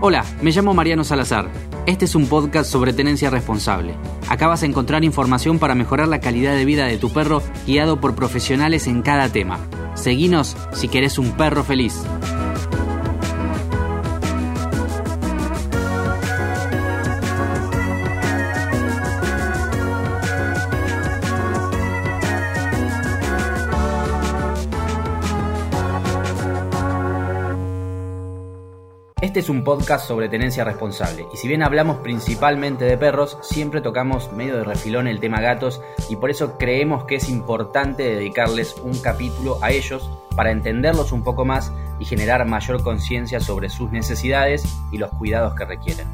Hola, me llamo Mariano Salazar. Este es un podcast sobre tenencia responsable. Acá vas a encontrar información para mejorar la calidad de vida de tu perro guiado por profesionales en cada tema. Seguinos si querés un perro feliz. Este es un podcast sobre tenencia responsable y si bien hablamos principalmente de perros, siempre tocamos medio de refilón el tema gatos y por eso creemos que es importante dedicarles un capítulo a ellos para entenderlos un poco más y generar mayor conciencia sobre sus necesidades y los cuidados que requieren.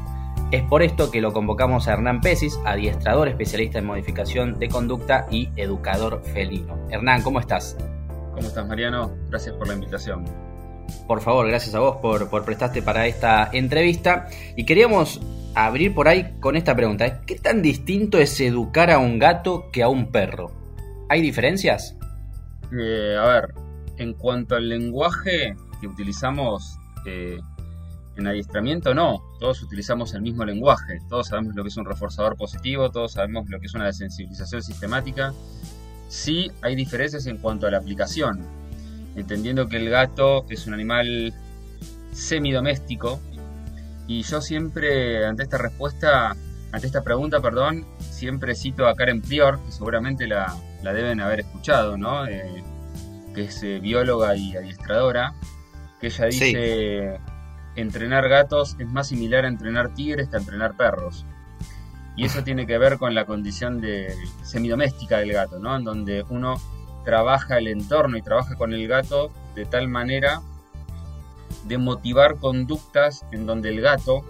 Es por esto que lo convocamos a Hernán Pesis, adiestrador especialista en modificación de conducta y educador felino. Hernán, ¿cómo estás? ¿Cómo estás Mariano? Gracias por la invitación. Por favor, gracias a vos por, por prestarte para esta entrevista. Y queríamos abrir por ahí con esta pregunta. ¿Qué tan distinto es educar a un gato que a un perro? ¿Hay diferencias? Eh, a ver, en cuanto al lenguaje que utilizamos eh, en adiestramiento, no. Todos utilizamos el mismo lenguaje. Todos sabemos lo que es un reforzador positivo, todos sabemos lo que es una desensibilización sistemática. Sí hay diferencias en cuanto a la aplicación entendiendo que el gato es un animal semidoméstico. Y yo siempre, ante esta respuesta, ante esta pregunta, perdón, siempre cito a Karen Prior, que seguramente la, deben haber escuchado, ¿no? Eh, que es eh, bióloga y adiestradora, que ella dice, entrenar gatos es más similar a entrenar tigres que a entrenar perros. Y eso tiene que ver con la condición de semidoméstica del gato, ¿no? En donde uno trabaja el entorno y trabaja con el gato de tal manera de motivar conductas en donde el gato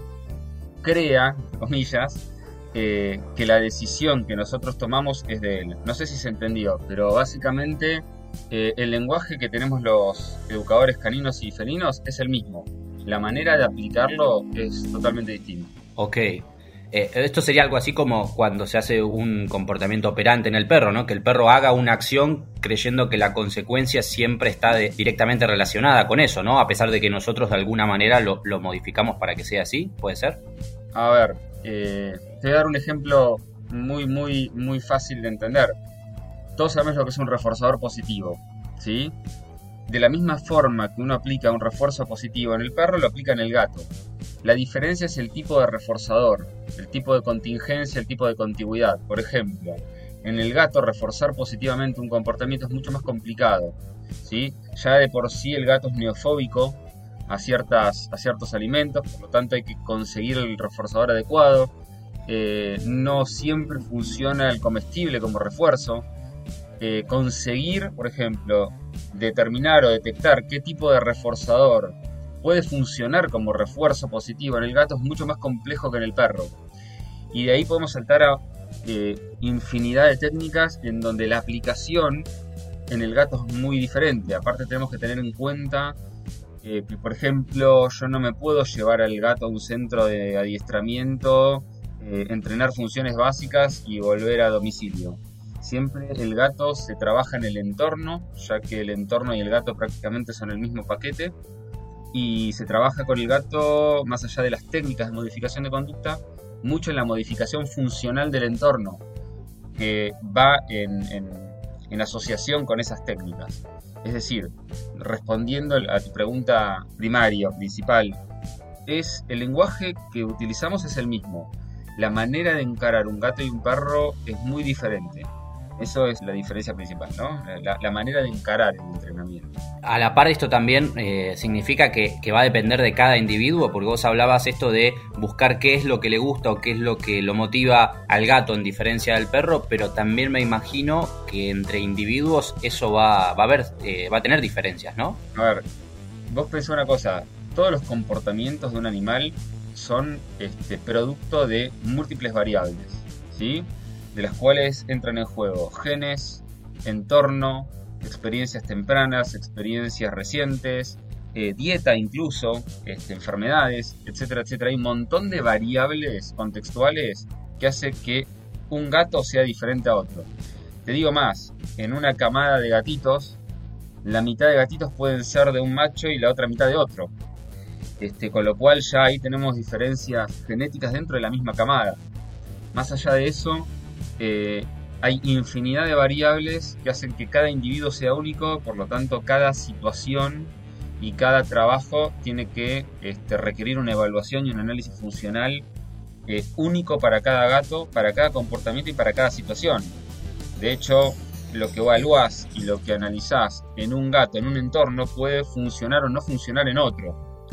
crea, comillas, que la decisión que nosotros tomamos es de él. No sé si se entendió, pero básicamente eh, el lenguaje que tenemos los educadores caninos y felinos es el mismo. La manera de aplicarlo es totalmente distinta. Ok, eh, esto sería algo así como cuando se hace un comportamiento operante en el perro, ¿no? Que el perro haga una acción creyendo que la consecuencia siempre está directamente relacionada con eso, ¿no? A pesar de que nosotros de alguna manera lo, modificamos para que sea así, ¿puede ser? A ver, eh, te voy a dar un ejemplo muy, muy, muy fácil de entender. Todos sabemos lo que es un reforzador positivo, ¿sí? De la misma forma que uno aplica un refuerzo positivo en el perro, lo aplica en el gato. La diferencia es el tipo de reforzador, el tipo de contingencia, el tipo de contigüidad. Por ejemplo, en el gato reforzar positivamente un comportamiento es mucho más complicado. ¿sí? Ya de por sí el gato es neofóbico a, ciertas, a ciertos alimentos, por lo tanto hay que conseguir el reforzador adecuado. Eh, no siempre funciona el comestible como refuerzo. Eh, conseguir, por ejemplo, determinar o detectar qué tipo de reforzador puede funcionar como refuerzo positivo en el gato es mucho más complejo que en el perro. Y de ahí podemos saltar a eh, infinidad de técnicas en donde la aplicación en el gato es muy diferente. Aparte tenemos que tener en cuenta eh, que, por ejemplo, yo no me puedo llevar al gato a un centro de adiestramiento, eh, entrenar funciones básicas y volver a domicilio. Siempre el gato se trabaja en el entorno, ya que el entorno y el gato prácticamente son el mismo paquete y se trabaja con el gato, más allá de las técnicas de modificación de conducta, mucho en la modificación funcional del entorno, que va en, en, asociación con esas técnicas. Es decir, respondiendo a tu pregunta primaria, principal, es el lenguaje que utilizamos es el mismo. La manera de encarar un gato y un perro es muy diferente. Eso es la diferencia principal, ¿no? La, manera de encarar el entrenamiento. A la par esto también eh, significa que, va a depender de cada individuo, porque vos hablabas esto de buscar qué es lo que le gusta o qué es lo que lo motiva al gato en diferencia del perro, pero también me imagino que entre individuos eso va, va a haber, eh, va a tener diferencias, ¿no? A ver, vos pensás una cosa, todos los comportamientos de un animal son este, producto de múltiples variables, ¿sí? De las cuales entran en juego genes, entorno, experiencias tempranas, experiencias recientes, eh, dieta incluso, este, enfermedades, etcétera, etcétera. Hay un montón de variables contextuales que hace que un gato sea diferente a otro. Te digo más, en una camada de gatitos, la mitad de gatitos pueden ser de un macho y la otra mitad de otro. Este, con lo cual ya ahí tenemos diferencias genéticas dentro de la misma camada. Más allá de eso, eh, hay infinidad de variables que hacen que cada individuo sea único, por lo tanto cada situación y cada trabajo tiene que este, requerir una evaluación y un análisis funcional eh, único para cada gato, para cada comportamiento y para cada situación. De hecho, lo que evaluás y lo que analizás en un gato, en un entorno, puede funcionar o no funcionar en otro.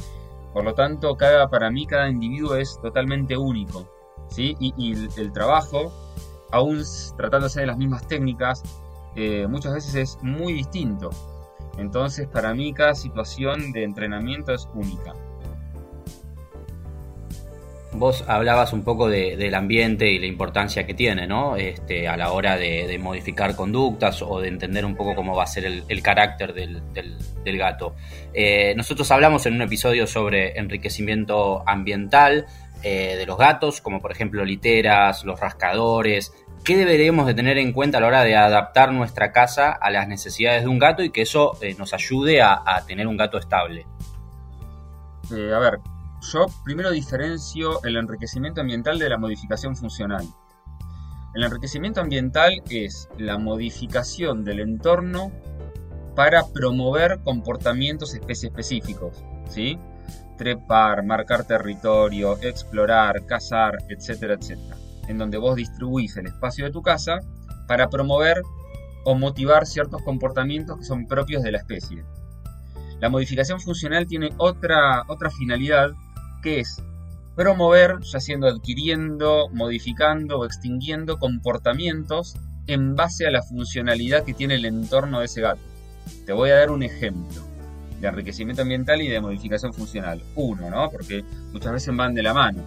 Por lo tanto, cada, para mí cada individuo es totalmente único. ¿sí? Y, el, trabajo, aún tratándose de las mismas técnicas, eh, muchas veces es muy distinto. Entonces, para mí cada situación de entrenamiento es única. Vos hablabas un poco del ambiente y la importancia que tiene, ¿no? Este, a la hora de, modificar conductas o de entender un poco cómo va a ser el, carácter del, gato. Eh, nosotros hablamos en un episodio sobre enriquecimiento ambiental eh, de los gatos, como por ejemplo literas, los rascadores. ¿Qué deberíamos de tener en cuenta a la hora de adaptar nuestra casa a las necesidades de un gato y que eso eh, nos ayude a, tener un gato estable? a ver, yo primero diferencio el enriquecimiento ambiental de la modificación funcional. El enriquecimiento ambiental es la modificación del entorno para promover comportamientos especie específicos, ¿sí? Trepar, marcar territorio, explorar, cazar, etcétera, etcétera. En donde vos distribuís el espacio de tu casa para promover o motivar ciertos comportamientos que son propios de la especie. La modificación funcional tiene otra, otra finalidad que es promover, ya siendo adquiriendo, modificando o extinguiendo comportamientos en base a la funcionalidad que tiene el entorno de ese gato. Te voy a dar un ejemplo de enriquecimiento ambiental y de modificación funcional. Uno, ¿no? Porque muchas veces van de la mano.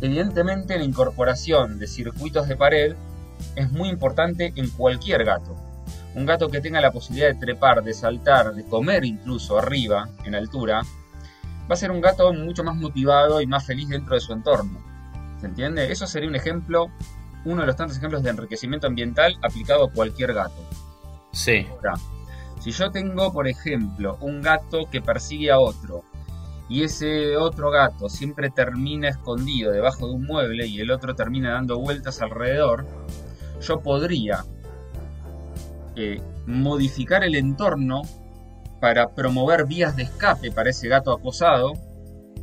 Evidentemente la incorporación de circuitos de pared es muy importante en cualquier gato. Un gato que tenga la posibilidad de trepar, de saltar, de comer incluso arriba, en altura, va a ser un gato mucho más motivado y más feliz dentro de su entorno. ¿Se entiende? Eso sería un ejemplo, uno de los tantos ejemplos de enriquecimiento ambiental aplicado a cualquier gato. Sí. Si yo tengo, por ejemplo, un gato que persigue a otro y ese otro gato siempre termina escondido debajo de un mueble y el otro termina dando vueltas alrededor, yo podría eh, modificar el entorno para promover vías de escape para ese gato acosado,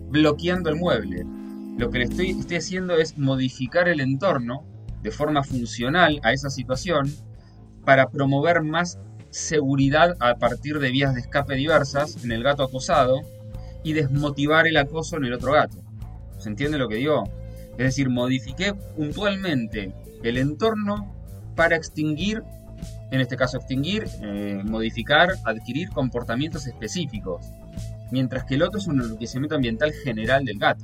bloqueando el mueble. Lo que le estoy, estoy haciendo es modificar el entorno de forma funcional a esa situación para promover más seguridad a partir de vías de escape diversas en el gato acosado y desmotivar el acoso en el otro gato. ¿Se entiende lo que digo? Es decir, modifiqué puntualmente el entorno para extinguir en este caso extinguir, eh, modificar, adquirir comportamientos específicos, mientras que el otro es un enriquecimiento ambiental general del gato.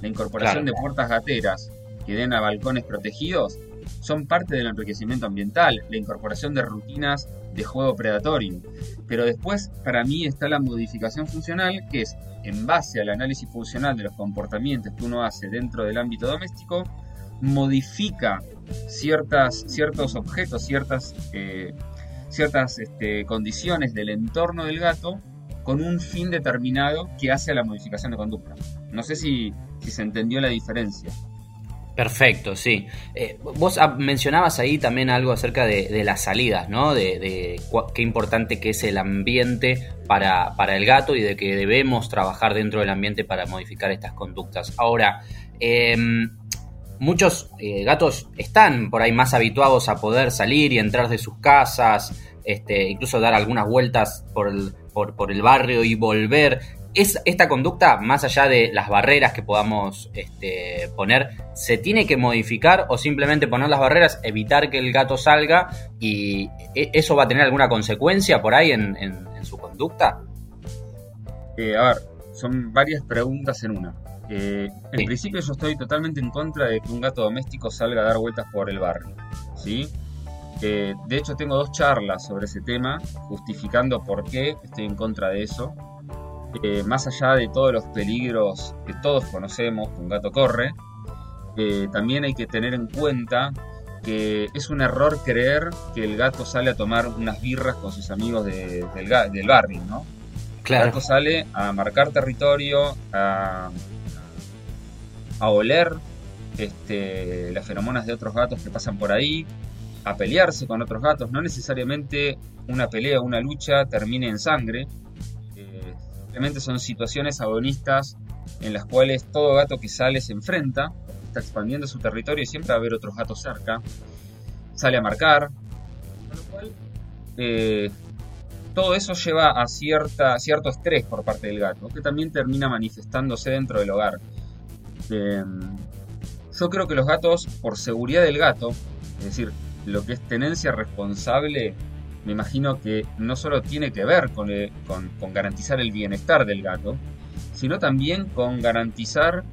La incorporación de puertas gateras que den a balcones protegidos son parte del enriquecimiento ambiental, la incorporación de rutinas de juego predatorio. Pero después, para mí, está la modificación funcional, que es, en base al análisis funcional de los comportamientos que uno hace dentro del ámbito doméstico, modifica ciertas, ciertos objetos, ciertas, eh, ciertas este, condiciones del entorno del gato con un fin determinado que hace a la modificación de conducta. No sé si, se entendió la diferencia. Perfecto, sí. Eh, vos mencionabas ahí también algo acerca de, las salidas, ¿no? De, qué importante que es el ambiente para, para, el gato y de que debemos trabajar dentro del ambiente para modificar estas conductas. Ahora, eh, muchos eh, gatos están por ahí más habituados a poder salir y entrar de sus casas, este, incluso dar algunas vueltas por por, el barrio y volver. Es, esta conducta, más allá de las barreras que podamos este, poner, ¿se tiene que modificar o simplemente poner las barreras, evitar que el gato salga y e, eso va a tener alguna consecuencia por ahí en, su conducta? Eh, a ver, son varias preguntas en una. Eh, en principio yo estoy totalmente en contra de que un gato doméstico salga a dar vueltas por el barrio. ¿sí? Eh, de hecho tengo dos charlas sobre ese tema, justificando por qué estoy en contra de eso. Eh, más allá de todos los peligros que todos conocemos que un gato corre, también hay que tener en cuenta que es un error creer que el gato sale a tomar unas birras con sus amigos del, del barrio, ¿no? El gato sale a marcar territorio, a, a oler este, las feromonas de otros gatos que pasan por ahí, a pelearse con otros gatos. No necesariamente una pelea o una lucha termine en sangre. Son situaciones agonistas en las cuales todo gato que sale se enfrenta, está expandiendo su territorio y siempre va a haber otros gatos cerca. Sale a marcar. Con lo cual, eh, todo eso lleva a cierta, cierto estrés por parte del gato, que también termina manifestándose dentro del hogar. Eh, yo creo que los gatos, por seguridad del gato, es decir, lo que es tenencia responsable, me imagino que no solo tiene que ver con, eh, garantizar el bienestar del gato, sino también con garantizar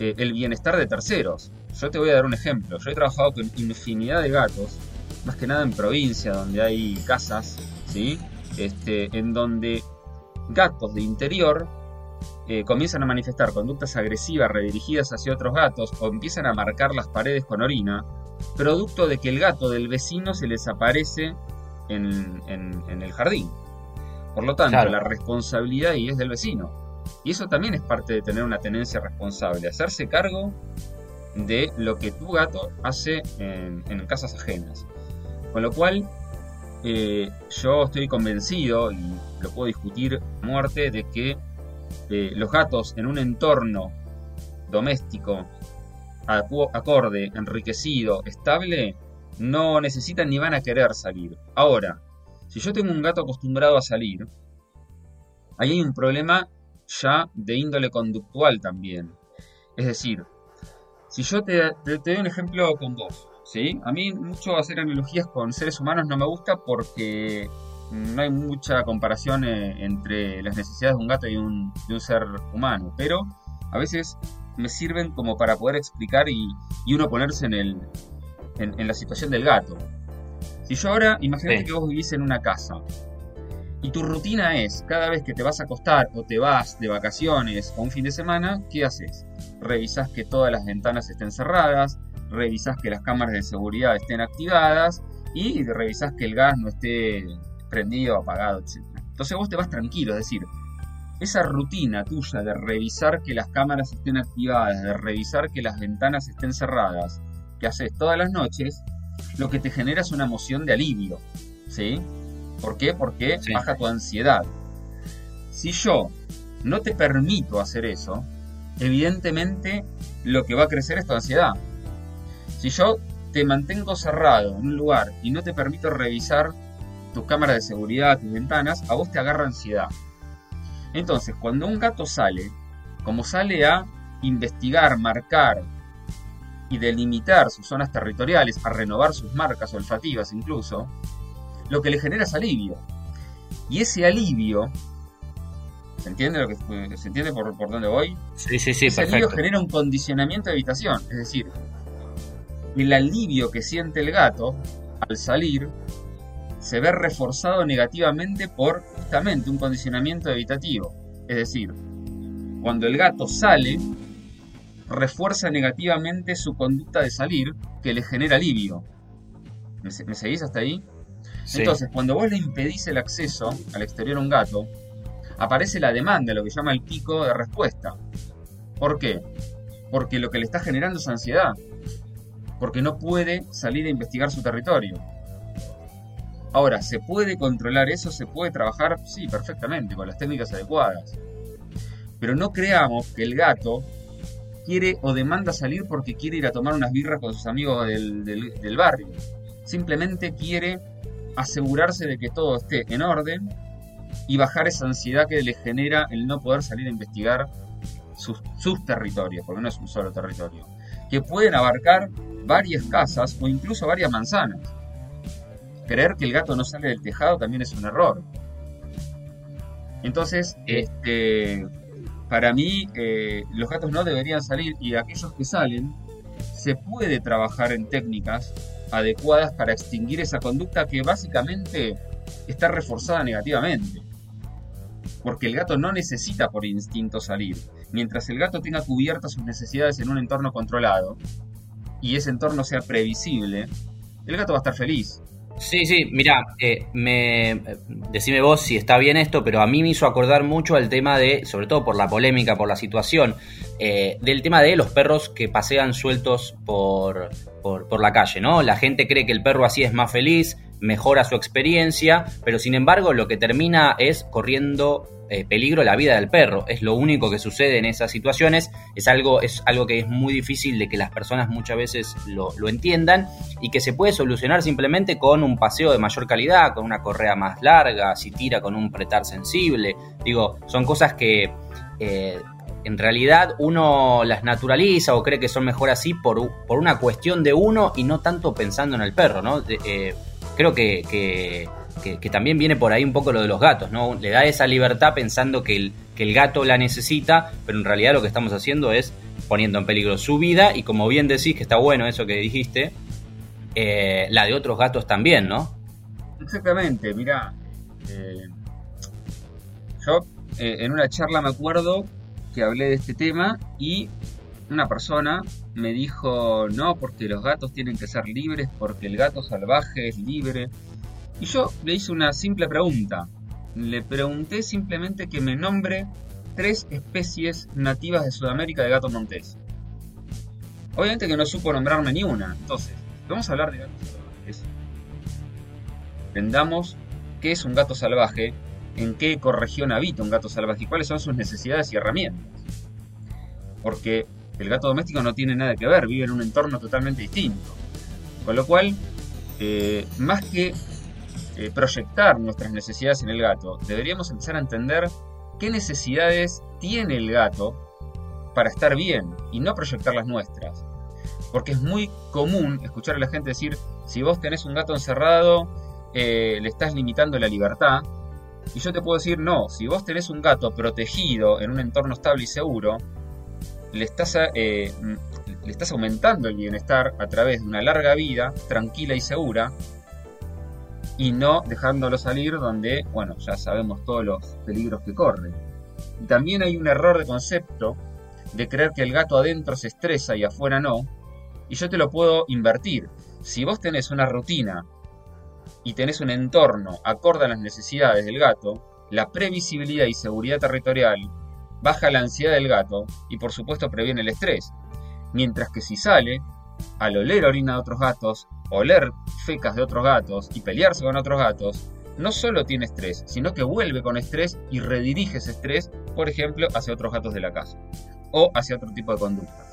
eh, el bienestar de terceros. Yo te voy a dar un ejemplo. Yo he trabajado con infinidad de gatos, más que nada en provincia, donde hay casas, ¿sí? Este, en donde gatos de interior eh, comienzan a manifestar conductas agresivas redirigidas hacia otros gatos o empiezan a marcar las paredes con orina, producto de que el gato del vecino se les aparece en, el jardín. Por lo tanto, la responsabilidad ahí es del vecino. Y eso también es parte de tener una tenencia responsable, hacerse cargo de lo que tu gato hace en, casas ajenas. Con lo cual, eh, yo estoy convencido, y lo puedo discutir a muerte, de que eh, los gatos en un entorno doméstico acorde, enriquecido, estable, no necesitan ni van a querer salir. Ahora, si yo tengo un gato acostumbrado a salir, ahí hay un problema ya de índole conductual también. Es decir, si yo te, doy un ejemplo con vos, ¿sí? A mí mucho hacer analogías con seres humanos no me gusta porque no hay mucha comparación eh, entre las necesidades de un gato y un, de un ser humano, pero a veces me sirven como para poder explicar y, uno ponerse en, el, en, la situación del gato. Si yo ahora, imagínate que vos vivís en una casa y tu rutina es, cada vez que te vas a acostar o te vas de vacaciones o un fin de semana, ¿qué haces? Revisás que todas las ventanas estén cerradas, revisás que las cámaras de seguridad estén activadas y revisás que el gas no esté prendido, apagado, etc. Entonces vos te vas tranquilo, es decir, esa rutina tuya de revisar que las cámaras estén activadas, de revisar que las ventanas estén cerradas, que haces todas las noches, lo que te genera es una emoción de alivio. ¿Sí? ¿Por qué? Porque baja tu ansiedad. Si yo no te permito hacer eso, evidentemente lo que va a crecer es tu ansiedad. Si yo te mantengo cerrado en un lugar y no te permito revisar tus cámaras de seguridad, tus ventanas, a vos te agarra ansiedad. Entonces, cuando un gato sale, como sale a investigar, marcar y delimitar sus zonas territoriales, a renovar sus marcas olfativas incluso, lo que le genera es alivio. Y ese alivio, ¿se entiende lo que se entiende por, por dónde voy? Sí, sí, sí, ese alivio genera un condicionamiento de habitación, es decir, el alivio que siente el gato al salir se ve reforzado negativamente por justamente un condicionamiento evitativo. Es decir, cuando el gato sale, refuerza negativamente su conducta de salir, que le genera alivio. ¿Me, seguís hasta ahí? Entonces, cuando vos le impedís el acceso al exterior a un gato, aparece la demanda, lo que llama el pico de respuesta. ¿Por qué? Porque lo que le está generando es ansiedad. Porque no puede salir a investigar su territorio. Ahora, ¿se puede controlar eso? ¿Se puede trabajar? Sí, perfectamente, con las técnicas adecuadas. Pero no creamos que el gato quiere o demanda salir porque quiere ir a tomar unas birras con sus amigos del, barrio. Simplemente quiere asegurarse de que todo esté en orden y bajar esa ansiedad que le genera el no poder salir a investigar sus, sus, territorios, porque no es un solo territorio, que pueden abarcar varias casas o incluso varias manzanas creer que el gato no sale del tejado también es un error. Entonces, este, para mí, eh, los gatos no deberían salir y aquellos que salen, se puede trabajar en técnicas adecuadas para extinguir esa conducta que básicamente está reforzada negativamente. Porque el gato no necesita por instinto salir. Mientras el gato tenga cubiertas sus necesidades en un entorno controlado y ese entorno sea previsible, el gato va a estar feliz. Sí, sí, mira, eh, me, decime vos si está bien esto, pero a mí me hizo acordar mucho al tema de, sobre todo por la polémica, por la situación, eh, del tema de los perros que pasean sueltos por, por, por, la calle, ¿no? La gente cree que el perro así es más feliz, mejora su experiencia, pero sin embargo lo que termina es corriendo eh, peligro la vida del perro. Es lo único que sucede en esas situaciones. Es algo, es algo que es muy difícil de que las personas muchas veces lo, entiendan y que se puede solucionar simplemente con un paseo de mayor calidad, con una correa más larga, si tira con un pretar sensible. Digo, son cosas que eh, en realidad uno las naturaliza o cree que son mejor así por, por una cuestión de uno y no tanto pensando en el perro, ¿no? Eh, creo que que, también viene por ahí un poco lo de los gatos, ¿no? Le da esa libertad pensando que el, que el gato la necesita, pero en realidad lo que estamos haciendo es poniendo en peligro su vida y como bien decís, que está bueno eso que dijiste, eh, la de otros gatos también, ¿no? Exactamente, mira, eh, yo eh, en una charla me acuerdo que hablé de este tema y una persona me dijo, no, porque los gatos tienen que ser libres, porque el gato salvaje es libre. Y yo le hice una simple pregunta. Le pregunté simplemente que me nombre tres especies nativas de Sudamérica de gato montés. Obviamente que no supo nombrarme ni una. Entonces, vamos a hablar de gatos salvajes. Entendamos qué es un gato salvaje, en qué ecorregión habita un gato salvaje y cuáles son sus necesidades y herramientas. Porque el gato doméstico no tiene nada que ver, vive en un entorno totalmente distinto. Con lo cual, eh, más que eh, proyectar nuestras necesidades en el gato, deberíamos empezar a entender qué necesidades tiene el gato para estar bien y no proyectar las nuestras. Porque es muy común escuchar a la gente decir, si vos tenés un gato encerrado, eh, le estás limitando la libertad. Y yo te puedo decir, no, si vos tenés un gato protegido en un entorno estable y seguro, le estás, eh, le estás aumentando el bienestar a través de una larga vida tranquila y segura y no dejándolo salir donde, bueno, ya sabemos todos los peligros que corre. Y también hay un error de concepto de creer que el gato adentro se estresa y afuera no, y yo te lo puedo invertir. Si vos tenés una rutina y tenés un entorno acorde a las necesidades del gato, la previsibilidad y seguridad territorial baja la ansiedad del gato y por supuesto previene el estrés. Mientras que si sale, al oler orina de otros gatos, oler fecas de otros gatos y pelearse con otros gatos, no solo tiene estrés, sino que vuelve con estrés y redirige ese estrés, por ejemplo, hacia otros gatos de la casa o hacia otro tipo de conducta.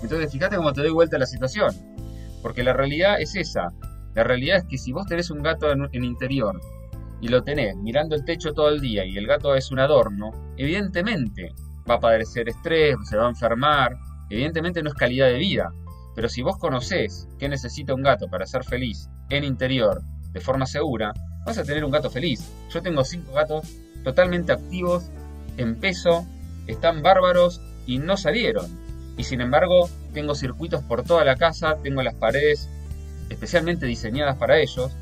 Entonces, fíjate cómo te doy vuelta la situación, porque la realidad es esa. La realidad es que si vos tenés un gato en, en interior y lo tenés mirando el techo todo el día y el gato es un adorno, evidentemente va a padecer estrés, se va a enfermar, evidentemente no es calidad de vida, pero si vos conocés qué necesita un gato para ser feliz en interior, de forma segura, vas a tener un gato feliz. Yo tengo cinco gatos totalmente activos, en peso, están bárbaros y no salieron. Y sin embargo, tengo circuitos por toda la casa, tengo las paredes especialmente diseñadas para ellos.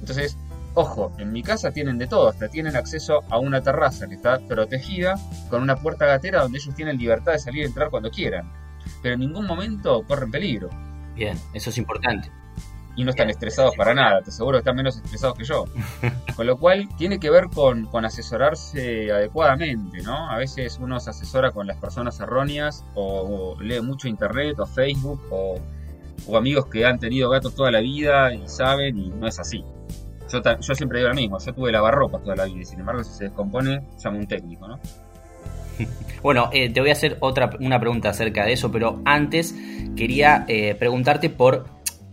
Entonces, ojo, en mi casa tienen de todo, hasta tienen acceso a una terraza que está protegida con una puerta gatera donde ellos tienen libertad de salir y entrar cuando quieran pero en ningún momento corren peligro. Bien, eso es importante. Y no están estresados para nada, te aseguro que están menos estresados que yo. Con lo cual tiene que ver con, con asesorarse adecuadamente, ¿no? A veces uno se asesora con las personas erróneas o, lee mucho internet o Facebook o, o, amigos que han tenido gatos toda la vida y saben y no es así. Yo, yo siempre digo lo mismo, yo tuve lavarropas toda la vida y sin embargo si se descompone llamo un técnico, ¿no? Bueno, eh, te voy a hacer otra una pregunta acerca de eso, pero antes quería eh, preguntarte por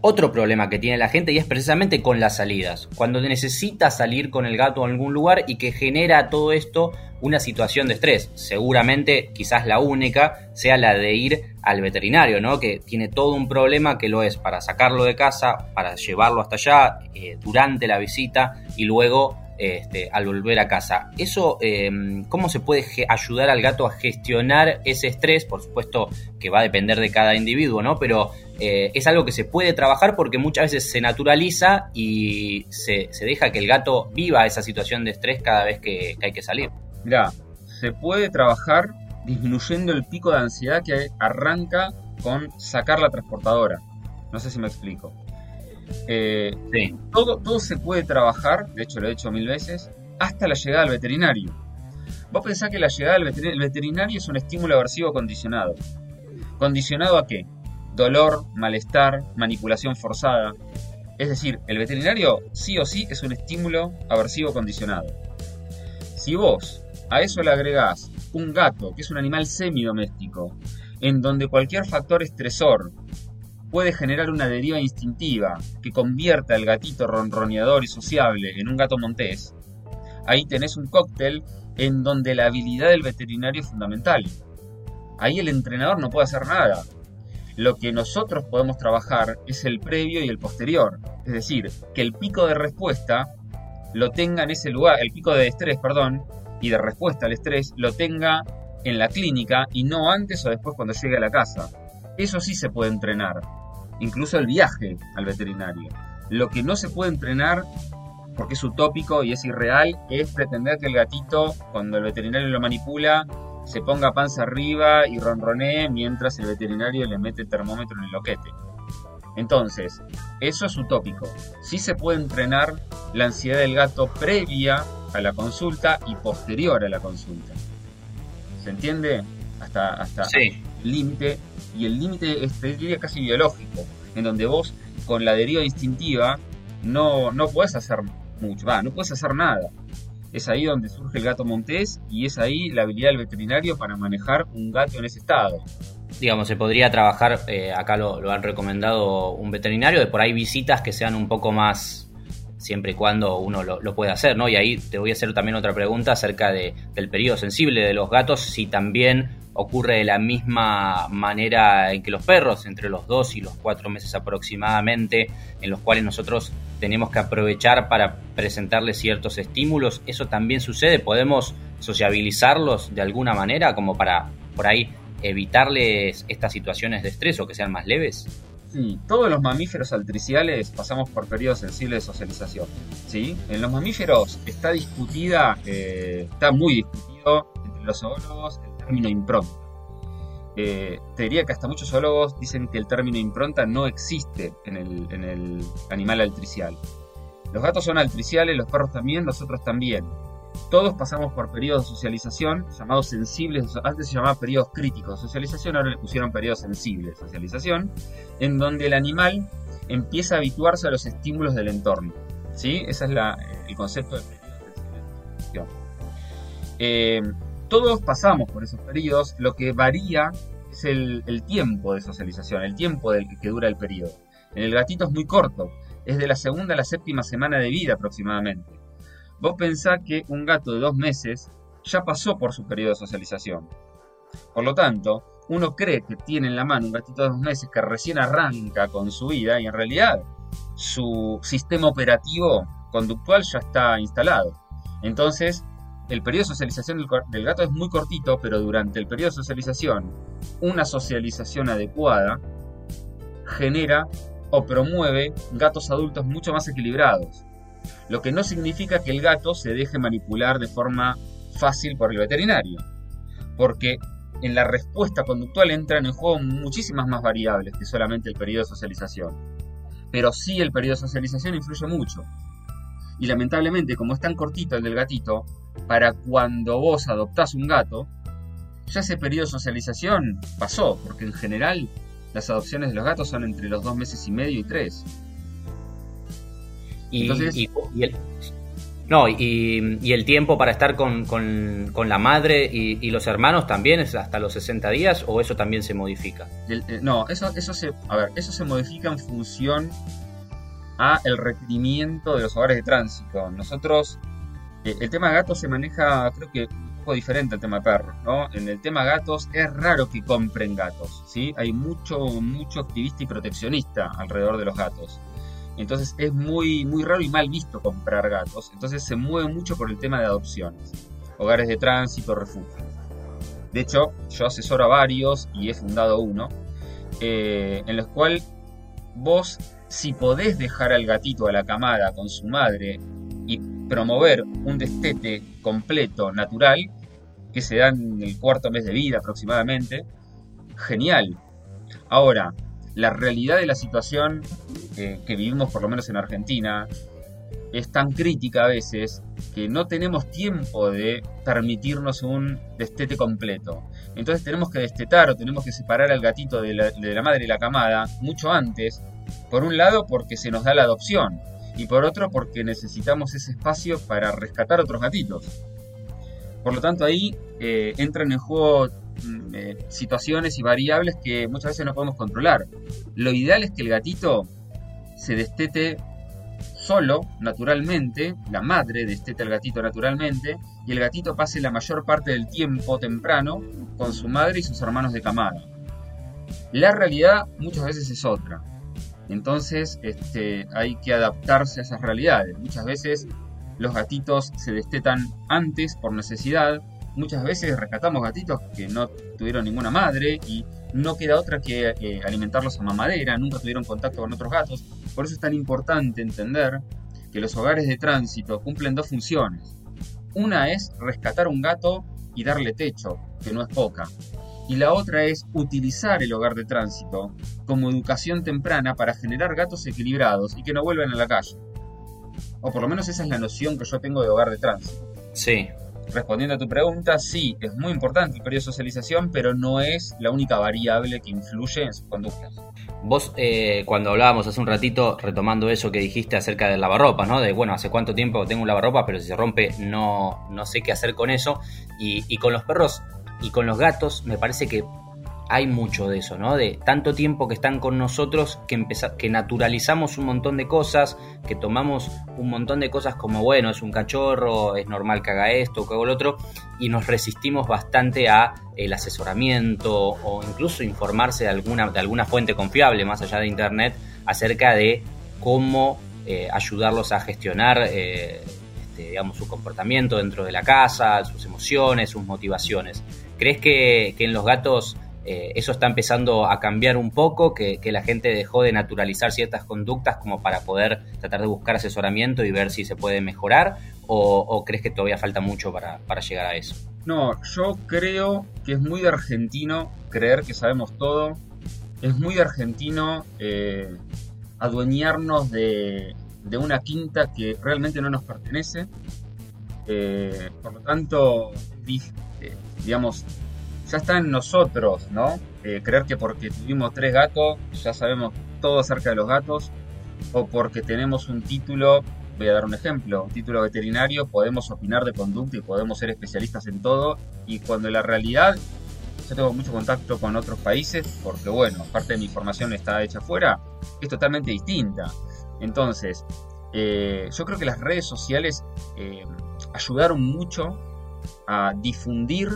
otro problema que tiene la gente y es precisamente con las salidas. Cuando necesita salir con el gato a algún lugar y que genera todo esto una situación de estrés. Seguramente, quizás la única, sea la de ir al veterinario, ¿no? Que tiene todo un problema que lo es para sacarlo de casa, para llevarlo hasta allá eh, durante la visita y luego este, al volver a casa. Eso, em, ¿cómo se puede ayudar al gato a gestionar ese estrés? Por supuesto que va a depender de cada individuo, ¿no? Pero eh, es algo que se puede trabajar porque muchas veces se naturaliza y se, deja que el gato viva esa situación de estrés cada vez que, hay que salir. Mira, se puede trabajar disminuyendo el pico de ansiedad que arranca con sacar la transportadora. No sé si me explico. Eh, todo, todo se puede trabajar, de hecho lo he hecho mil veces, hasta la llegada al veterinario. Vos pensás que la llegada del veterinario es un estímulo aversivo condicionado. ¿Condicionado a qué? Dolor, malestar, manipulación forzada. Es decir, el veterinario sí o sí es un estímulo aversivo condicionado. Si vos a eso le agregás un gato, que es un animal semidoméstico, en donde cualquier factor estresor puede generar una deriva instintiva que convierta al gatito ronroneador y sociable en un gato montés, ahí tenés un cóctel en donde la habilidad del veterinario es fundamental. Ahí el entrenador no puede hacer nada. Lo que nosotros podemos trabajar es el previo y el posterior. Es decir, que el pico de respuesta lo tenga en ese lugar, el pico de estrés, perdón, y de respuesta al estrés lo tenga en la clínica y no antes o después cuando llegue a la casa. Eso sí se puede entrenar. Incluso el viaje al veterinario. Lo que no se puede entrenar porque es utópico y es irreal, es pretender que el gatito, cuando el veterinario lo manipula, se ponga panza arriba y ronronee mientras el veterinario le mete el termómetro en el loquete. Entonces, eso es utópico. Sí se puede entrenar la ansiedad del gato previa a la consulta y posterior a la consulta. ¿Se entiende? Hasta, hasta el límite. Y el límite es, diría, casi biológico, en donde vos, con la deriva instintiva, no, no puedes hacer mucho, va, no puedes hacer nada. Es ahí donde surge el gato montés y es ahí la habilidad del veterinario para manejar un gato en ese estado. Digamos, se podría trabajar, eh, acá lo, han recomendado un veterinario, de por ahí visitas que sean un poco más, siempre y cuando uno lo, lo pueda hacer, ¿no? Y ahí te voy a hacer también otra pregunta acerca de, del periodo sensible de los gatos, si también ocurre de la misma manera en que los perros, entre los dos y los cuatro meses aproximadamente, en los cuales nosotros tenemos que aprovechar para presentarles ciertos estímulos. ¿Eso también sucede? ¿Podemos sociabilizarlos de alguna manera como para por ahí evitarles estas situaciones de estrés o que sean más leves? Sí, todos los mamíferos altriciales pasamos por periodos sensibles de socialización. ¿sí? En los mamíferos está discutida, eh, está muy discutido entre los zoólogos término impronta. Eh, te diría que hasta muchos zoólogos dicen que el término impronta no existe en el, animal altricial. Los gatos son altriciales, los perros también, nosotros también. Todos pasamos por periodos de socialización llamados sensibles, antes se llamaba periodos críticos de socialización, ahora le pusieron periodos sensibles de socialización, en donde el animal empieza a habituarse a los estímulos del entorno. ¿sí? Ese es el concepto de periodo de socialización. Eh, todos pasamos por esos periodos, lo que varía es el, tiempo de socialización, el tiempo del que, dura el periodo. En el gatito es muy corto, es de la segunda a la séptima semana de vida aproximadamente. Vos pensás que un gato de dos meses ya pasó por su periodo de socialización. Por lo tanto, uno cree que tiene en la mano un gatito de dos meses que recién arranca con su vida y en realidad su sistema operativo conductual ya está instalado. Entonces, el periodo de socialización del, gato es muy cortito, pero durante el periodo de socialización, una socialización adecuada genera o promueve gatos adultos mucho más equilibrados. Lo que no significa que el gato se deje manipular de forma fácil por el veterinario, porque en la respuesta conductual entran en juego muchísimas más variables que solamente el periodo de socialización. Pero sí el periodo de socialización influye mucho. Y lamentablemente, como es tan cortito el del gatito, para cuando vos adoptás un gato, ya ese periodo de socialización pasó, porque en general las adopciones de los gatos son entre los dos meses y medio y tres. Y, el, no, y, el tiempo para estar con, la madre y, los hermanos también es hasta los 60 días o eso también se modifica? Eh, no, eso, eso, se, a ver, eso se modifica en función a el requerimiento de los hogares de tránsito. Nosotros el tema gatos se maneja, creo que un poco diferente al tema perros, ¿no? En el tema gatos es raro que compren gatos, ¿sí? Hay mucho, mucho activista y proteccionista alrededor de los gatos. Entonces es muy, muy raro y mal visto comprar gatos. Entonces se mueve mucho por el tema de adopciones, hogares de tránsito, refugios. De hecho, yo asesoro a varios y he fundado uno, eh, en los cuales vos, si podés dejar al gatito a la camada con su madre y promover un destete completo, natural, que se da en el cuarto mes de vida aproximadamente, genial. Ahora, la realidad de la situación eh, que vivimos, por lo menos en Argentina, es tan crítica a veces que no tenemos tiempo de permitirnos un destete completo. Entonces tenemos que destetar o tenemos que separar al gatito de la, de la madre y la camada mucho antes. Por un lado porque se nos da la adopción y por otro porque necesitamos ese espacio para rescatar otros gatitos. Por lo tanto ahí eh, entran en juego mm, eh, situaciones y variables que muchas veces no podemos controlar. Lo ideal es que el gatito se destete solo, naturalmente, la madre destete al gatito naturalmente, y el gatito pase la mayor parte del tiempo temprano con su madre y sus hermanos de camada. La realidad muchas veces es otra. Entonces este, hay que adaptarse a esas realidades. Muchas veces los gatitos se destetan antes por necesidad. Muchas veces rescatamos gatitos que no tuvieron ninguna madre y no queda otra que eh, alimentarlos a mamadera, nunca tuvieron contacto con otros gatos. Por eso es tan importante entender que los hogares de tránsito cumplen dos funciones. Una es rescatar un gato y darle techo, que no es poca y la otra es utilizar el hogar de tránsito como educación temprana para generar gatos equilibrados y que no vuelvan a la calle. O por lo menos esa es la noción que yo tengo de hogar de tránsito. Sí. Respondiendo a tu pregunta, sí, es muy importante el periodo de socialización, pero no es la única variable que influye en sus conductas. Vos, eh, cuando hablábamos hace un ratito, retomando eso que dijiste acerca del lavarropa, ¿no? De, bueno, hace cuánto tiempo tengo un lavarropa, pero si se rompe no, no sé qué hacer con eso. Y, y con los perros, y con los gatos me parece que hay mucho de eso, ¿no? De tanto tiempo que están con nosotros que, que naturalizamos un montón de cosas, que tomamos un montón de cosas como, bueno, es un cachorro, es normal que haga esto, que haga lo otro, y nos resistimos bastante a el asesoramiento o incluso informarse de alguna, de alguna fuente confiable, más allá de internet, acerca de cómo eh, ayudarlos a gestionar eh, este, digamos, su comportamiento dentro de la casa, sus emociones, sus motivaciones. ¿Crees que, en los gatos eh, eso está empezando a cambiar un poco, que, la gente dejó de naturalizar ciertas conductas como para poder tratar de buscar asesoramiento y ver si se puede mejorar? ¿O, crees que todavía falta mucho para, llegar a eso? No, yo creo que es muy argentino creer que sabemos todo. Es muy argentino eh, adueñarnos de, una quinta que realmente no nos pertenece. Eh, por lo tanto, digamos, ya está en nosotros, ¿no? Eh, creer que porque tuvimos tres gatos ya sabemos todo acerca de los gatos, o porque tenemos un título, voy a dar un ejemplo, un título veterinario, podemos opinar de conducta y podemos ser especialistas en todo, y cuando la realidad, yo tengo mucho contacto con otros países, porque bueno, parte de mi formación está hecha afuera, es totalmente distinta. Entonces, eh, yo creo que las redes sociales eh, ayudaron mucho a difundir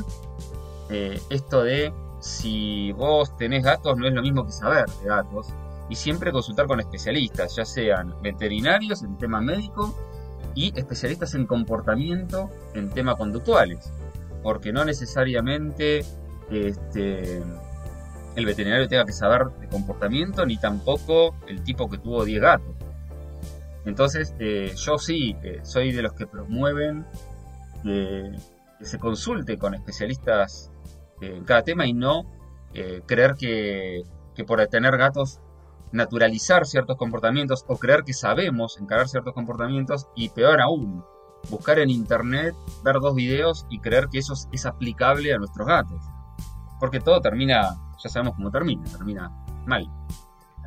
eh, esto de si vos tenés gatos no es lo mismo que saber de gatos y siempre consultar con especialistas, ya sean veterinarios en tema médico y especialistas en comportamiento en temas conductuales, porque no necesariamente este, el veterinario tenga que saber de comportamiento ni tampoco el tipo que tuvo 10 gatos. Entonces, eh, yo sí eh, soy de los que promueven que que se consulte con especialistas en cada tema y no eh, creer que, por tener gatos naturalizar ciertos comportamientos o creer que sabemos encarar ciertos comportamientos y peor aún, buscar en internet, ver dos videos y creer que eso es aplicable a nuestros gatos. Porque todo termina, ya sabemos cómo termina, termina mal.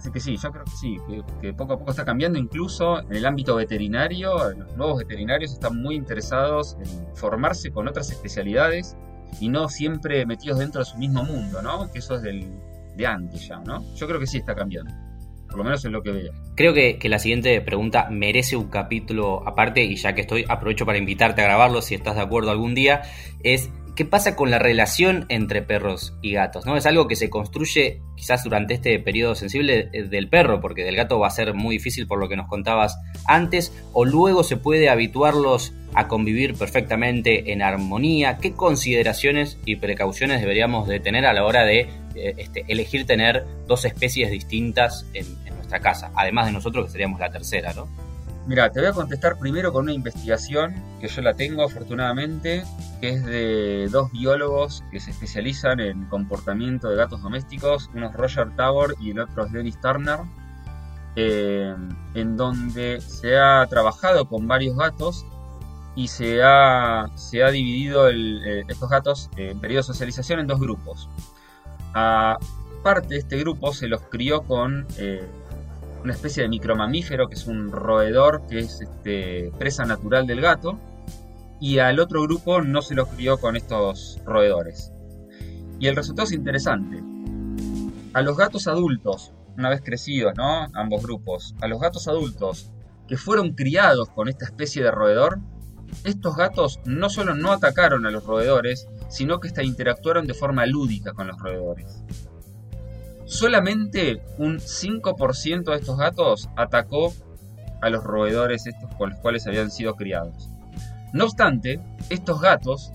Así que sí, yo creo que sí, que, poco a poco está cambiando, incluso en el ámbito veterinario, los nuevos veterinarios están muy interesados en formarse con otras especialidades y no siempre metidos dentro de su mismo mundo, ¿no? Que eso es del, de antes ya, ¿no? Yo creo que sí está cambiando. Por lo menos es lo que veo. Creo que, que, la siguiente pregunta merece un capítulo aparte y ya que estoy, aprovecho para invitarte a grabarlo si estás de acuerdo algún día, es ¿qué pasa con la relación entre perros y gatos? ¿no? Es algo que se construye quizás durante este periodo sensible eh, del perro, porque del gato va a ser muy difícil por lo que nos contabas antes, o luego se puede habituarlos a convivir perfectamente en armonía. ¿Qué consideraciones y precauciones deberíamos de tener a la hora de eh, este, elegir tener dos especies distintas en, en nuestra casa? Además de nosotros que seríamos la tercera, ¿no? Mira, te voy a contestar primero con una investigación que yo la tengo afortunadamente, que es de dos biólogos que se especializan en comportamiento de gatos domésticos, uno es Roger Tabor y el otro es Dennis Turner, eh, en donde se ha trabajado con varios gatos y se ha, se ha dividido eh, estos gatos en periodo de socialización en dos grupos. A parte de este grupo se los crió con eh, una especie de micromamífero que es un roedor que es este, presa natural del gato y al otro grupo no se los crió con estos roedores. Y el resultado es interesante. A los gatos adultos, una vez crecidos, ¿no? Ambos grupos, a los gatos adultos que fueron criados con esta especie de roedor, estos gatos no solo no atacaron a los roedores, sino que hasta interactuaron de forma lúdica con los roedores. Solamente un 5% de estos gatos atacó a los roedores estos con los cuales habían sido criados. No obstante, estos gatos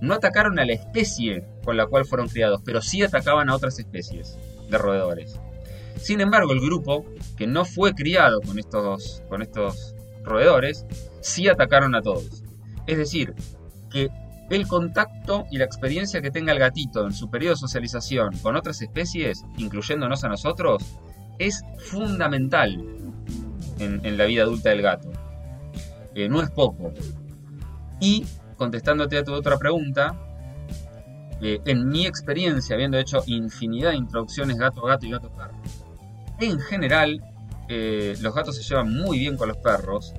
no atacaron a la especie con la cual fueron criados, pero sí atacaban a otras especies de roedores. Sin embargo, el grupo que no fue criado con estos, con estos roedores, sí atacaron a todos. Es decir, que el contacto y la experiencia que tenga el gatito en su periodo de socialización con otras especies, incluyéndonos a nosotros, es fundamental en, la vida adulta del gato. Eh, no es poco. Y, contestándote a tu otra pregunta, eh, en mi experiencia, habiendo hecho infinidad de introducciones gato-gato y gato-perro, en general, eh, los gatos se llevan muy bien con los perros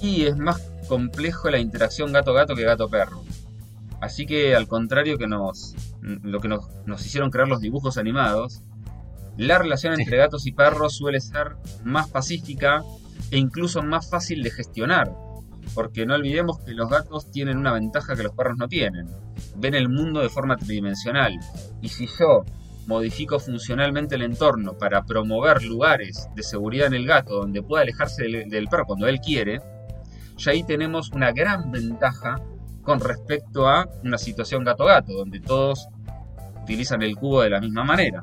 y es más complejo la interacción gato-gato que gato-perro. Así que al contrario que nos lo que nos, hicieron crear los dibujos animados, la relación entre gatos y perros suele ser más pacífica e incluso más fácil de gestionar. Porque no olvidemos que los gatos tienen una ventaja que los perros no tienen. Ven el mundo de forma tridimensional. Y si yo modifico funcionalmente el entorno para promover lugares de seguridad en el gato donde pueda alejarse del, perro cuando él quiere, ya ahí tenemos una gran ventaja con respecto a una situación gato-gato, donde todos utilizan el cubo de la misma manera.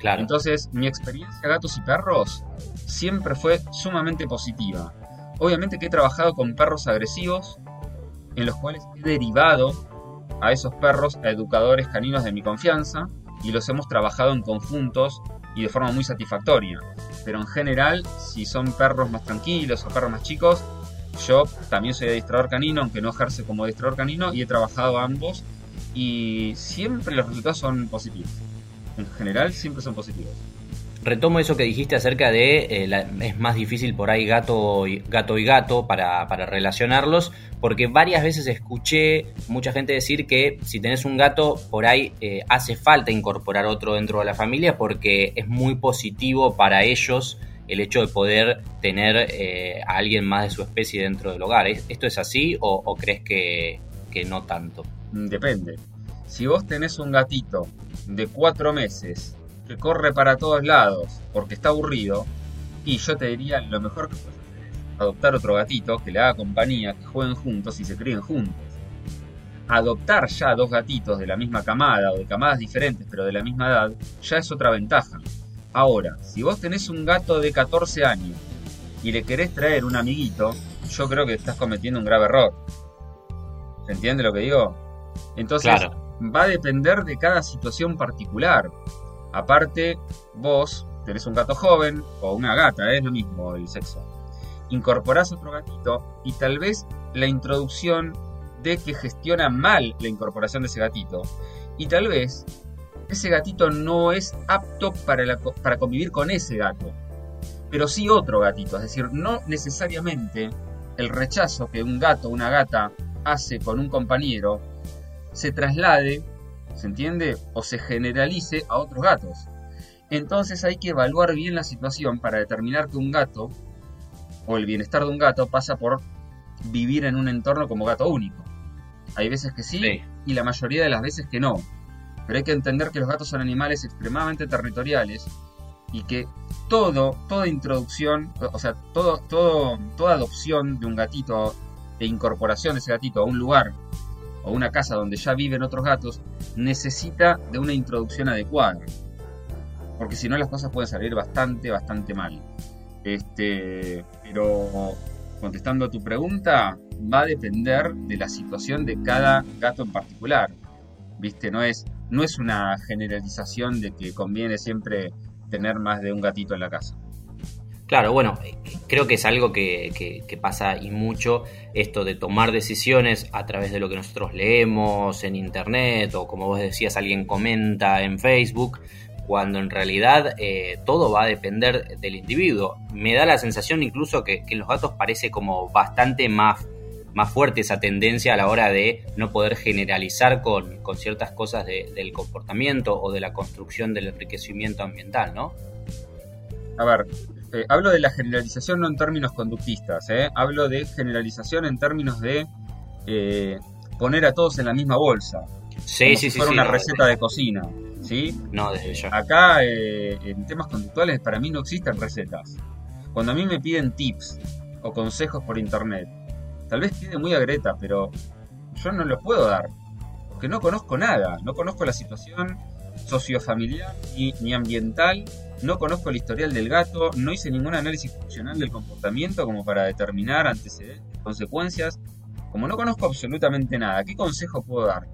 Claro. Entonces, mi experiencia gatos y perros siempre fue sumamente positiva. Obviamente que he trabajado con perros agresivos, en los cuales he derivado a esos perros a educadores caninos de mi confianza, y los hemos trabajado en conjuntos y de forma muy satisfactoria. Pero en general, si son perros más tranquilos o perros más chicos, yo también soy administrador canino, aunque no ejerce como administrador canino, y he trabajado ambos y siempre los resultados son positivos. En general, siempre son positivos retomo eso que dijiste acerca de eh, es más difícil por ahí gato y gato, y gato para, relacionarlos, porque varias veces escuché mucha gente decir que si tenés un gato, por ahí eh, hace falta incorporar otro dentro de la familia porque es muy positivo para ellos el hecho de poder tener eh, a alguien más de su especie dentro del hogar. ¿Esto es así o, crees que, que no tanto? Depende. Si vos tenés un gatito de cuatro meses que corre para todos lados porque está aburrido, y yo te diría lo mejor que puedes hacer es adoptar otro gatito que le haga compañía, que jueguen juntos y se críen juntos. Adoptar ya dos gatitos de la misma camada o de camadas diferentes pero de la misma edad ya es otra ventaja. Ahora, si vos tenés un gato de 14 años y le querés traer un amiguito, yo creo que estás cometiendo un grave error. ¿Se entiende lo que digo? Entonces, va a depender de cada situación particular. Aparte, vos tenés un gato joven o una gata, es lo mismo el sexo. Incorporás otro gatito y tal vez la introducción de que gestiona mal la incorporación de ese gatito. Y tal vez ese gatito no es apto para, para convivir con ese gato. Pero sí otro gatito. Es decir, no necesariamente el rechazo que un gato o una gata hace con un compañero se traslade ¿se entiende? O se generalice a otros gatos. Entonces hay que evaluar bien la situación para determinar que un gato, o el bienestar de un gato, pasa por vivir en un entorno como gato único. Hay veces que sí, y la mayoría de las veces que no. Pero hay que entender que los gatos son animales extremadamente territoriales y que todo, toda introducción, o sea, todo, todo, toda adopción de un gatito e incorporación de ese gatito a un lugar o una casa donde ya viven otros gatos necesita de una introducción adecuada. Porque si no las cosas pueden salir bastante, bastante mal. Este, pero contestando a tu pregunta, va a depender de la situación de cada gato en particular. ¿Viste? No es, no es una generalización de que conviene siempre tener más de un gatito en la casa. Claro, bueno, creo que es algo que, pasa y mucho esto de tomar decisiones a través de lo que nosotros leemos en internet o como vos decías alguien comenta en Facebook, cuando en realidad eh, todo va a depender del individuo. Me da la sensación incluso que, en los gatos parece como bastante más, más fuerte esa tendencia a la hora de no poder generalizar con, ciertas cosas del comportamiento o de la construcción del enriquecimiento ambiental, ¿no? A ver, eh, hablo de la generalización no en términos conductistas, eh. hablo de generalización en términos de eh, poner a todos en la misma bolsa. Sí, sí, sí. una receta de cocina. ¿sí? No, desde ya. Acá, en temas conductuales, para mí no existen recetas. Cuando a mí me piden tips o consejos por internet, tal vez quede muy agreta, pero yo no los puedo dar. Porque no conozco nada, no conozco la situación sociofamiliar ni, ni ambiental no conozco el historial del gato, no hice ningún análisis funcional del comportamiento como para determinar antecedentes, consecuencias. Como no conozco absolutamente nada, ¿qué consejo puedo dar?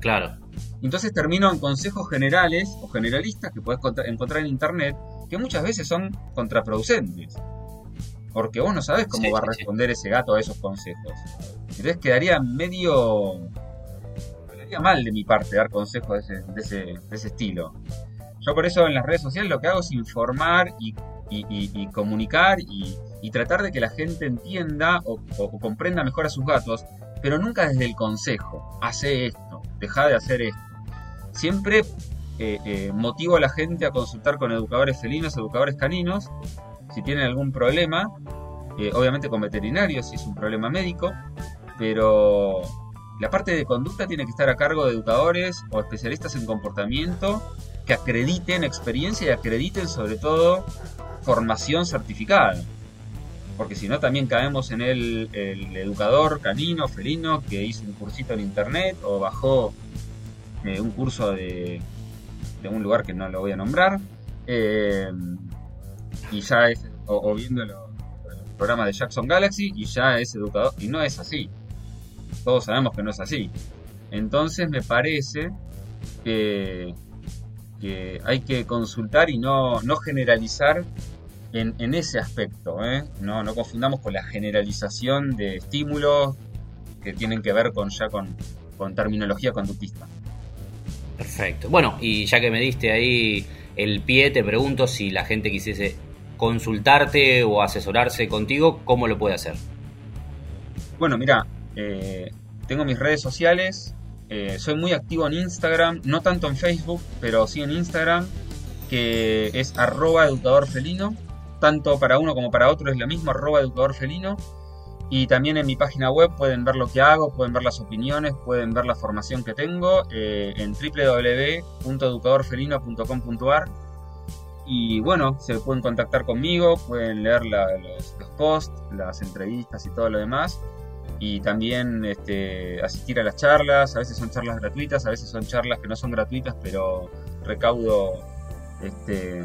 Claro. Entonces termino en consejos generales o generalistas que puedes encontrar en internet que muchas veces son contraproducentes. Porque vos no sabes cómo va a responder ese gato a esos consejos. Entonces quedaría medio. quedaría mal de mi parte dar consejos de ese, de ese estilo. Yo por eso en las redes sociales lo que hago es informar y, comunicar y, tratar de que la gente entienda o, comprenda mejor a sus gatos, pero nunca desde el consejo. Hace esto, deja de hacer esto. Siempre eh, eh, motivo a la gente a consultar con educadores felinos, educadores caninos, si tienen algún problema, eh, obviamente con veterinarios si es un problema médico, pero la parte de conducta tiene que estar a cargo de educadores o especialistas en comportamiento que acrediten experiencia y acrediten sobre todo formación certificada. Porque si no también caemos en el, educador canino, felino, que hizo un cursito en internet o bajó eh, un curso de, de, un lugar que no lo voy a nombrar. Eh, y ya es, o, viendo el programa de Jackson Galaxy y ya es educador. Y no es así. Todos sabemos que no es así. Entonces me parece que que hay que consultar y no, generalizar en, ese aspecto. ¿eh? No, no confundamos con la generalización de estímulos que tienen que ver con ya con, terminología conductista. Perfecto. Bueno, y ya que me diste ahí el pie, te pregunto si la gente quisiese consultarte o asesorarse contigo, ¿cómo lo puede hacer? Bueno, mira, eh, tengo mis redes sociales, eh, soy muy activo en Instagram, no tanto en Facebook, pero sí en Instagram, que es arroba. Tanto para uno como para otro es lo mismo, arroba. Y también en mi página web pueden ver lo que hago, pueden ver las opiniones, pueden ver la formación que tengo eh, en www.educadorfelino.com.ar. Y bueno, se pueden contactar conmigo, pueden leer los, posts, las entrevistas y todo lo demás y también este, asistir a las charlas, a veces son charlas gratuitas, a veces son charlas que no son gratuitas, pero recaudo este,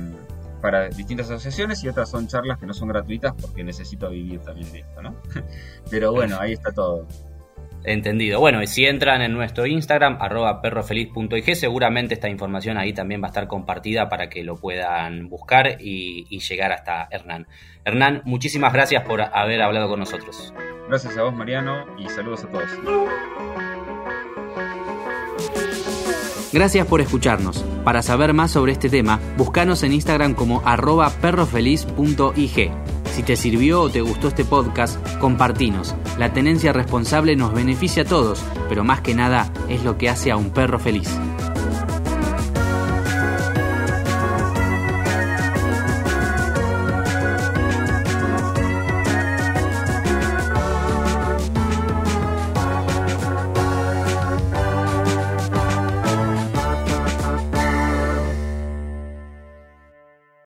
para distintas asociaciones y otras son charlas que no son gratuitas porque necesito vivir también de esto, ¿no? Pero bueno, ahí está todo. Entendido. Bueno, y si entran en nuestro Instagram, arroba perrofeliz.ig, seguramente esta información ahí también va a estar compartida para que lo puedan buscar y, y llegar hasta Hernán. Hernán, muchísimas gracias por haber hablado con nosotros. Gracias a vos, Mariano, y saludos a todos. Gracias por escucharnos. Para saber más sobre este tema, búscanos en Instagram como arroba perrofeliz.ig. Si te sirvió o te gustó este podcast, compartinos. La tenencia responsable nos beneficia a todos, pero más que nada es lo que hace a un perro feliz.